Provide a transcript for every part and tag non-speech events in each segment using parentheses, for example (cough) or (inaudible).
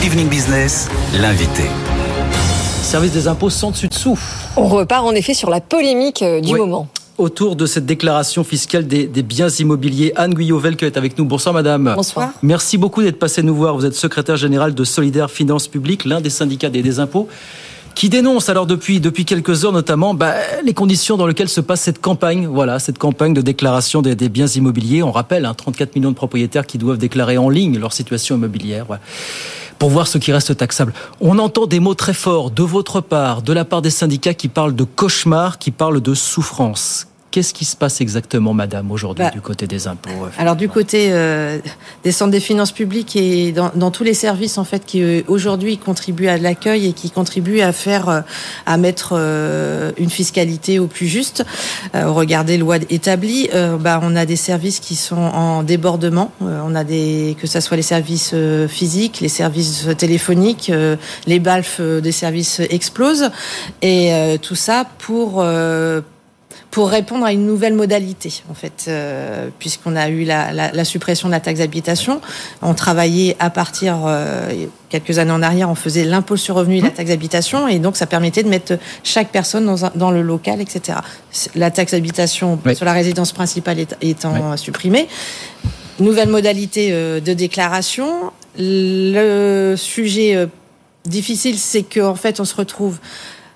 Good Evening Business, l'invité. Service des impôts sans dessus-dessous. On repart en effet sur la polémique euh, du Oui. moment. Autour de cette déclaration fiscale des, des biens immobiliers, Anne Guyot-Velke est avec nous. Bonsoir madame. Bonsoir. Merci beaucoup d'être passé nous voir. Vous êtes secrétaire général de Solidaire Finances Publiques, l'un des syndicats des, des impôts, qui dénonce alors depuis, depuis quelques heures notamment bah, les conditions dans lesquelles se passe cette campagne. Voilà, cette campagne de déclaration des, des biens immobiliers. On rappelle, hein, 34 millions de propriétaires qui doivent déclarer en ligne leur situation immobilière. Voilà pour voir ce qui reste taxable. On entend des mots très forts de votre part, de la part des syndicats qui parlent de cauchemar, qui parlent de souffrance. Qu'est-ce qui se passe exactement, madame, aujourd'hui, Bah, du côté des impôts Alors du côté euh, des centres des finances publiques et dans, dans tous les services en fait qui euh, aujourd'hui contribuent à l'accueil et qui contribuent à faire euh, à mettre euh, une fiscalité au plus juste euh, au regard des lois établies, euh, bah, on a des services qui sont en débordement. Euh, on a des que ça soit les services euh, physiques, les services téléphoniques, euh, les balfs euh, des services explosent et euh, tout ça pour euh, pour répondre à une nouvelle modalité, en fait, euh, puisqu'on a eu la, la, la, suppression de la taxe d'habitation. On travaillait à partir, euh, quelques années en arrière, on faisait l'impôt sur revenu et la taxe d'habitation, et donc ça permettait de mettre chaque personne dans, un, dans le local, etc. La taxe d'habitation oui. sur la résidence principale étant oui. supprimée. Nouvelle modalité euh, de déclaration. Le sujet euh, difficile, c'est qu'en fait, on se retrouve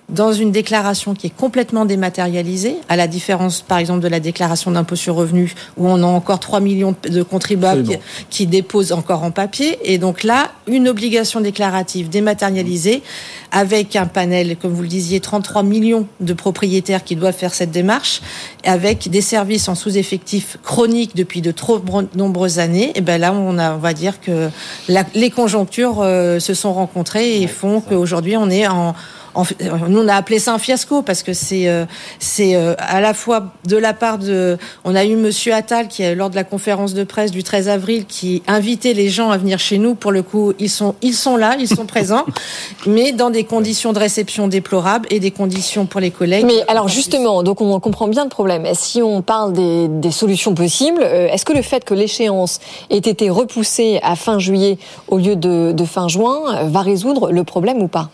dans une déclaration qui est complètement dématérialisée, à la différence, par exemple, de la déclaration d'impôt sur revenu, où on a encore 3 millions de contribuables qui, qui, déposent encore en papier. Et donc là, une obligation déclarative dématérialisée, avec un panel, comme vous le disiez, 33 millions de propriétaires qui doivent faire cette démarche, avec des services en sous-effectif chroniques depuis de trop nombreuses années. Et ben là, on, a, on va dire que la, les conjonctures euh, se sont rencontrées et font qu'aujourd'hui, on est en nous on a appelé ça un fiasco parce que c'est euh, c'est euh, à la fois de la part de on a eu monsieur Attal qui lors de la conférence de presse du 13 avril qui invitait les gens à venir chez nous. Pour le coup ils sont ils sont là ils sont présents (laughs) mais dans des conditions de réception déplorables et des conditions pour les collègues. Mais alors justement donc on comprend bien le problème. Si on parle des, des solutions possibles euh, est-ce que le fait que l'échéance ait été repoussée à fin juillet au lieu de, de fin juin va résoudre le problème ou pas?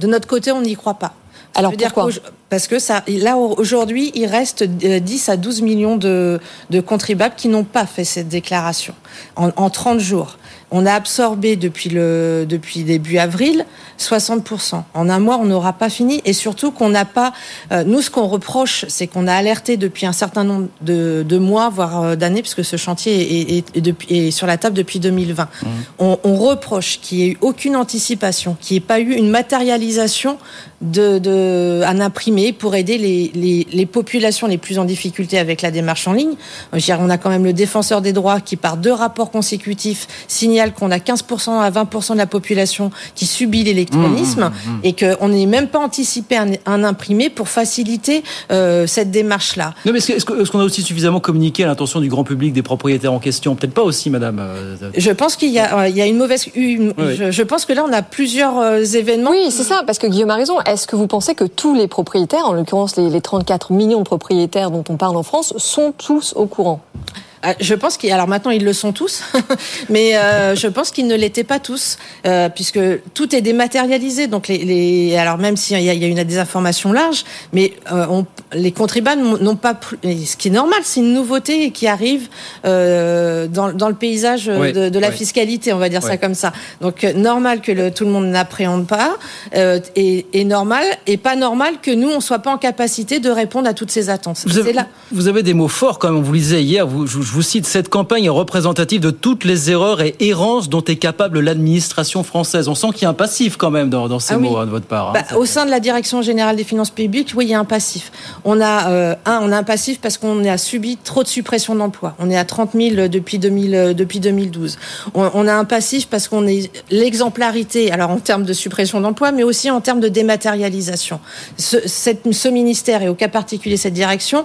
De notre côté, on n'y croit pas. Alors pourquoi Parce que ça, là aujourd'hui, il reste 10 à 12 millions de, de contribuables qui n'ont pas fait cette déclaration en, en 30 jours. On a absorbé depuis le depuis début avril 60%. En un mois, on n'aura pas fini et surtout qu'on n'a pas. Euh, nous, ce qu'on reproche, c'est qu'on a alerté depuis un certain nombre de, de mois, voire euh, d'années, puisque ce chantier est, est, est, sur la table depuis 2020. Mmh. On, on, reproche qu'il n'y ait eu aucune anticipation, qu'il n'y ait pas eu une matérialisation de, de un imprimé pour aider les, les, les, populations les plus en difficulté avec la démarche en ligne. On a quand même le défenseur des droits qui, par deux rapports consécutifs, signale qu'on a 15% à 20% de la population qui subit l'électronisme mmh, mmh, et qu'on n'est même pas anticipé un, un, imprimé pour faciliter euh, cette démarche-là. Non, mais est-ce qu'on est qu a aussi suffisamment communiqué à l'intention du grand public des propriétaires en question? Peut-être pas aussi, madame. euh, Je pense qu'il y, il y, a une mauvaise. Une, oui. je, je, pense que là, on a plusieurs euh, événements. Oui, c'est ça, parce que Guillaume a raison. Est-ce que vous pensez que tous les propriétaires, en l'occurrence les, les 34 millions de propriétaires dont on parle en France, sont tous au courant? Je pense qu'ils, alors maintenant ils le sont tous, (laughs) mais euh, je pense qu'ils ne l'étaient pas tous, euh, puisque tout est dématérialisé. Donc les, les alors même s'il y, y a, une désinformation large, mais euh, on, les contribuables n'ont pas, ce qui est normal, c'est une nouveauté qui arrive euh, dans, dans, le paysage de, de, la fiscalité, on va dire ça comme ça. Donc euh, normal que le, tout le monde n'appréhende pas, euh, et, et normal et pas normal que nous on soit pas en capacité de répondre à toutes ces attentes. Vous avez, C'est là. vous avez des mots forts quand même. On vous disait hier. Vous, je, je vous cite cette campagne est représentative de toutes les erreurs et errances dont est capable l'administration française. On sent qu'il y a un passif quand même dans, dans ces Ah oui. mots hein, de votre part. hein. Bah, au sein de la direction générale des finances publiques, oui, il y a un passif. On a euh, un, on a un passif parce qu'on a subi trop de suppression d'emplois. On est à 30 000 depuis 2000, euh, depuis 2012. On, on a un passif parce qu'on est l'exemplarité, alors en termes de suppression d'emplois, mais aussi en termes de dématérialisation. Ce, cette, ce ministère et au cas particulier cette direction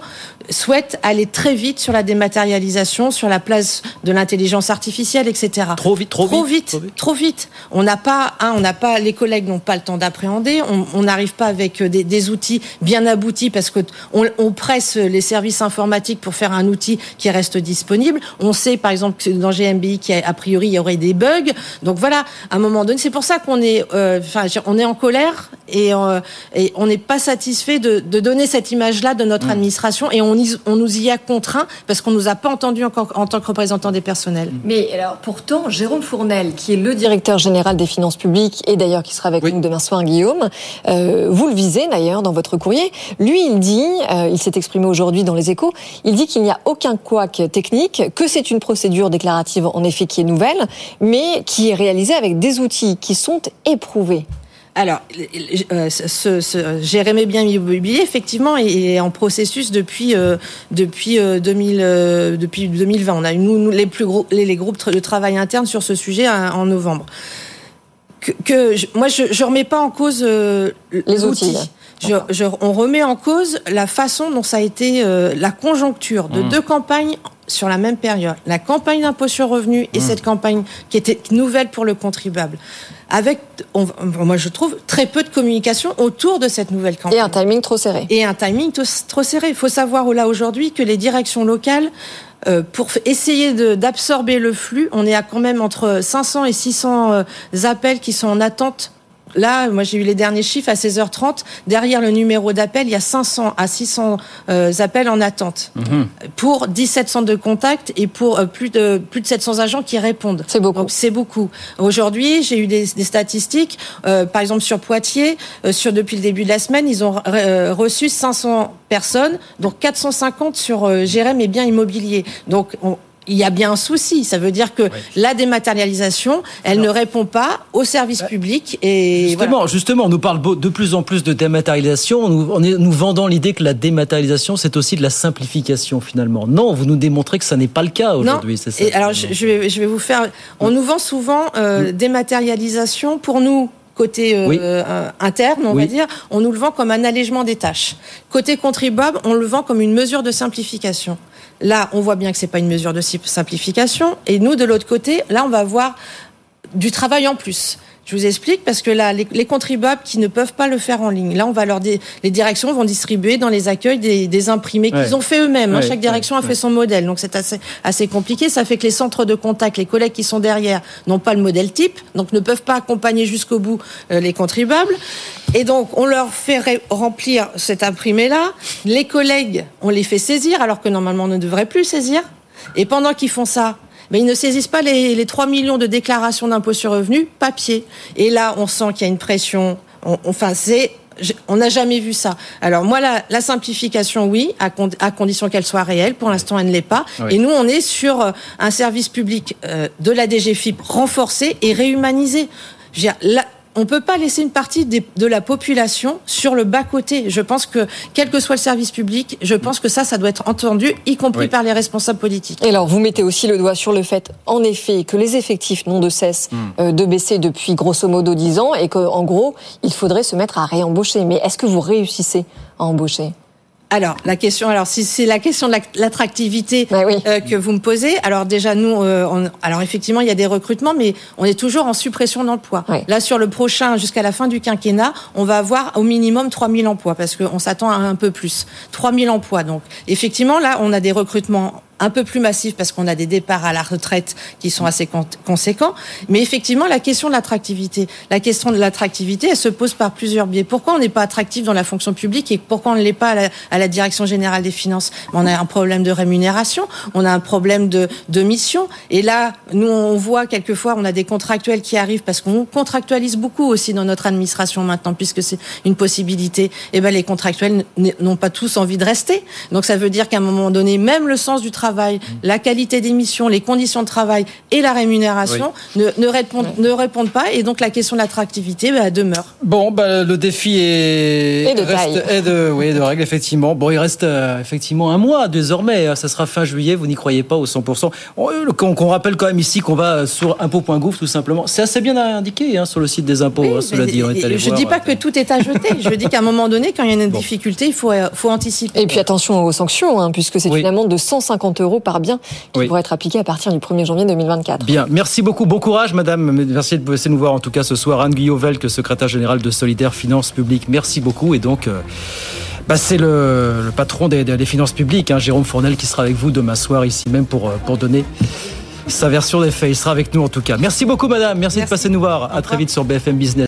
souhaite aller très vite sur la dématérialisation sur la place de l'intelligence artificielle, etc. Trop vite, trop, trop vite, vite, trop vite. On n'a pas, hein, on n'a pas, les collègues n'ont pas le temps d'appréhender. On n'arrive pas avec des, des, outils bien aboutis parce que on, on, presse les services informatiques pour faire un outil qui reste disponible. On sait, par exemple, que dans GMBI, a priori, il y aurait des bugs. Donc voilà, à un moment donné, c'est pour ça qu'on est, euh, enfin, on est en colère et, euh, et on n'est pas satisfait de, de, donner cette image-là de notre mmh. administration et on, y, on nous y a contraint parce qu'on nous a pas entendu en tant que représentant des personnels. Mais alors pourtant, Jérôme Fournel, qui est le directeur général des finances publiques et d'ailleurs qui sera avec nous demain soir, Guillaume, euh, vous le visez d'ailleurs dans votre courrier. Lui, il dit, euh, il s'est exprimé aujourd'hui dans les Échos, il dit qu'il n'y a aucun couac technique, que c'est une procédure déclarative en effet qui est nouvelle, mais qui est réalisée avec des outils qui sont éprouvés. Alors, euh, ce, ce Jérémy Bien Immobilier, effectivement, est en processus depuis euh, depuis 2000 euh, depuis 2020. On a eu nous, les plus gros les, les, groupes de travail interne sur ce sujet hein, en novembre. Que, que je, moi, je, je remets pas en cause les outils. Je, je, on remet en cause la façon dont ça a été la conjoncture de mmh. deux campagnes sur la même période. La campagne d'impôt sur revenu et mmh. cette campagne qui était nouvelle pour le contribuable avec, on, moi je trouve, très peu de communication autour de cette nouvelle campagne. Et un timing trop serré. Et un timing trop serré. Il faut savoir là aujourd'hui que les directions locales, euh, pour essayer d'absorber le flux, on est à quand même entre 500 et 600 euh, appels qui sont en attente Là, moi, j'ai eu les derniers chiffres à 16h30. Derrière le numéro d'appel, il y a 500 à 600 euh, appels en attente mhm. pour 17 centres de contact et pour euh, plus de plus de 700 agents qui répondent. C'est beaucoup. C'est beaucoup. Aujourd'hui, j'ai eu des, des statistiques. Euh, par exemple, sur Poitiers, euh, sur depuis le début de la semaine, ils ont euh, reçu 500 personnes, donc 450 sur Jérém et biens immobiliers. Donc, on, il y a bien un souci. Ça veut dire que la dématérialisation, elle ne répond pas au service bah, public. Et justement, voilà. justement, on nous parle de plus en plus de dématérialisation. Nous, on est, nous vendant l'idée que la dématérialisation, c'est aussi de la simplification finalement. Non, vous nous démontrez que ça n'est pas le cas aujourd'hui. C'est ça. Et alors, je, je, vais, je vais vous faire. On nous vend souvent euh, dématérialisation pour nous côté euh, oui. euh, interne, on oui. va dire, on nous le vend comme un allègement des tâches. Côté contribuable, on le vend comme une mesure de simplification. Là, on voit bien que c'est pas une mesure de simplification. Et nous, de l'autre côté, là, on va avoir du travail en plus. Je vous explique parce que là, les, les, contribuables qui ne peuvent pas le faire en ligne, là, on va leur les directions vont distribuer dans les accueils des, des imprimés ouais. qu'ils ont fait eux-mêmes. Ouais, hein. Chaque direction ouais, a fait son modèle, donc c'est assez, assez compliqué. Ça fait que les centres de contact, les collègues qui sont derrière, n'ont pas le modèle type, donc ne peuvent pas accompagner jusqu'au bout euh, les contribuables. Et donc, on leur fait remplir cet imprimé-là. Les collègues, on les fait saisir, alors que normalement, on ne devrait plus saisir. Et pendant qu'ils font ça, mais ils ne saisissent pas les, les 3 millions de déclarations d'impôt sur revenu papier. Et là, on sent qu'il y a une pression. On, enfin, c'est on n'a jamais vu ça. Alors moi, la, la simplification, oui, à, con, à condition qu'elle soit réelle. Pour l'instant, elle ne l'est pas. Oui. Et nous, on est sur euh, un service public euh, de la DGFIP renforcé et réhumanisé. Je veux dire, la, on ne peut pas laisser une partie des, de la population sur le bas-côté. Je pense que, quel que soit le service public, je pense que ça, ça doit être entendu, y compris oui. par les responsables politiques. Et alors, vous mettez aussi le doigt sur le fait, en effet, que les effectifs n'ont de cesse mmh. euh, de baisser depuis grosso modo 10 ans et qu'en gros, il faudrait se mettre à réembaucher. Mais est-ce que vous réussissez à embaucher? Alors la question, alors si c'est la question de l'attractivité bah oui. euh, que vous me posez, alors déjà nous, euh, on, alors effectivement il y a des recrutements, mais on est toujours en suppression d'emplois. Oui. Là sur le prochain, jusqu'à la fin du quinquennat, on va avoir au minimum 3000 emplois parce qu'on s'attend à un peu plus, 3000 emplois. Donc effectivement là, on a des recrutements un peu plus massif parce qu'on a des départs à la retraite qui sont assez conséquents. Mais effectivement, la question de l'attractivité, la question de l'attractivité, elle se pose par plusieurs biais. Pourquoi on n'est pas attractif dans la fonction publique et pourquoi on ne l'est pas à la, direction générale des finances? On a un problème de rémunération, on a un problème de, de mission. Et là, nous, on voit quelquefois, on a des contractuels qui arrivent parce qu'on contractualise beaucoup aussi dans notre administration maintenant, puisque c'est une possibilité. Et eh ben, les contractuels n'ont pas tous envie de rester. Donc, ça veut dire qu'à un moment donné, même le sens du travail travail, la qualité des missions, les conditions de travail et la rémunération oui. ne, ne, répondent, ne répondent pas. Et donc la question de l'attractivité bah, demeure. Bon, bah, le défi est, et de, reste, est de, oui, de règle, effectivement. Bon, il reste euh, effectivement un mois désormais. Ça sera fin juillet, vous n'y croyez pas au 100%. Qu'on qu rappelle quand même ici qu'on va sur impôts.gouv tout simplement. C'est assez bien indiqué hein, sur le site des impôts, oui, hein, cela dit. je ne dis pas que tout est à jeter. je dis qu'à un moment donné, quand il y a une (laughs) bon. difficulté, il faut, faut anticiper. Et puis attention aux sanctions, hein, puisque c'est oui. une amende de 150 150 euros par bien qui Oui. pourrait être appliqué à partir du 1er janvier 2024. Bien, merci beaucoup, bon courage madame, merci de passer nous voir en tout cas ce soir, Anne Guyot-Velque, secrétaire générale de Solidaire Finances Publiques, merci beaucoup et donc... euh, bah, c'est le, le patron des, finances publiques, hein, Jérôme Fournel, qui sera avec vous demain soir ici même pour, euh, pour donner sa version des faits. Il sera avec nous en tout cas. Merci beaucoup, madame. Merci, de Merci. passer nous voir. À très vite sur BFM Business.